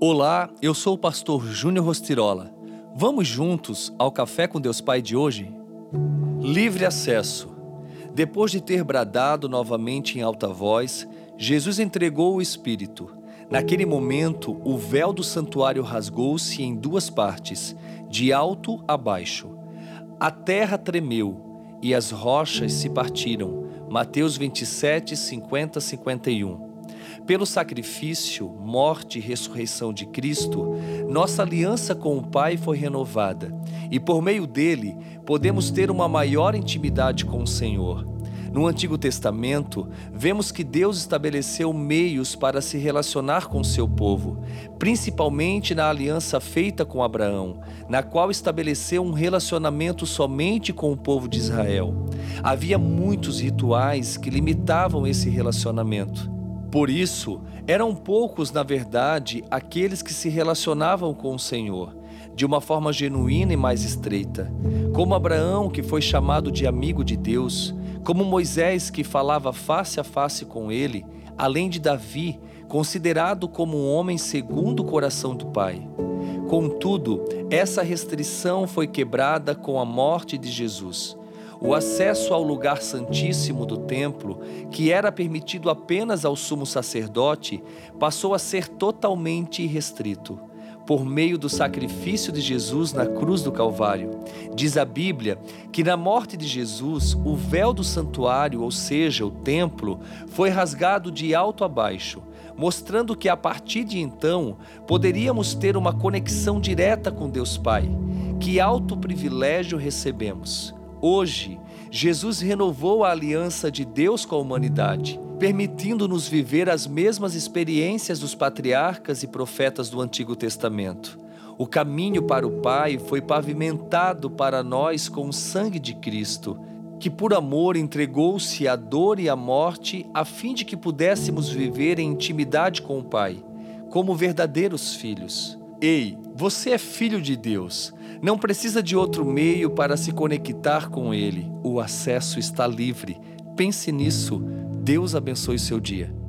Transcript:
Olá, eu sou o pastor Júnior Rostirola. Vamos juntos ao Café com Deus Pai de hoje? Livre acesso. Depois de ter bradado novamente em alta voz, Jesus entregou o Espírito. Naquele momento, o véu do santuário rasgou-se em duas partes, de alto a baixo. A terra tremeu e as rochas se partiram. Mateus 27, 50, 51. Pelo sacrifício, morte e ressurreição de Cristo, nossa aliança com o Pai foi renovada e, por meio dele, podemos ter uma maior intimidade com o Senhor. No Antigo Testamento, vemos que Deus estabeleceu meios para se relacionar com seu povo, principalmente na aliança feita com Abraão, na qual estabeleceu um relacionamento somente com o povo de Israel. Havia muitos rituais que limitavam esse relacionamento. Por isso, eram poucos, na verdade, aqueles que se relacionavam com o Senhor, de uma forma genuína e mais estreita. Como Abraão, que foi chamado de amigo de Deus, como Moisés, que falava face a face com ele, além de Davi, considerado como um homem segundo o coração do Pai. Contudo, essa restrição foi quebrada com a morte de Jesus o acesso ao lugar santíssimo do templo, que era permitido apenas ao sumo sacerdote, passou a ser totalmente restrito por meio do sacrifício de Jesus na cruz do Calvário. Diz a Bíblia que na morte de Jesus, o véu do santuário, ou seja, o templo, foi rasgado de alto a baixo, mostrando que a partir de então poderíamos ter uma conexão direta com Deus Pai. Que alto privilégio recebemos! Hoje, Jesus renovou a aliança de Deus com a humanidade, permitindo-nos viver as mesmas experiências dos patriarcas e profetas do Antigo Testamento. O caminho para o Pai foi pavimentado para nós com o sangue de Cristo, que por amor entregou-se à dor e à morte a fim de que pudéssemos viver em intimidade com o Pai, como verdadeiros filhos. Ei, você é filho de Deus. Não precisa de outro meio para se conectar com Ele. O acesso está livre. Pense nisso. Deus abençoe seu dia.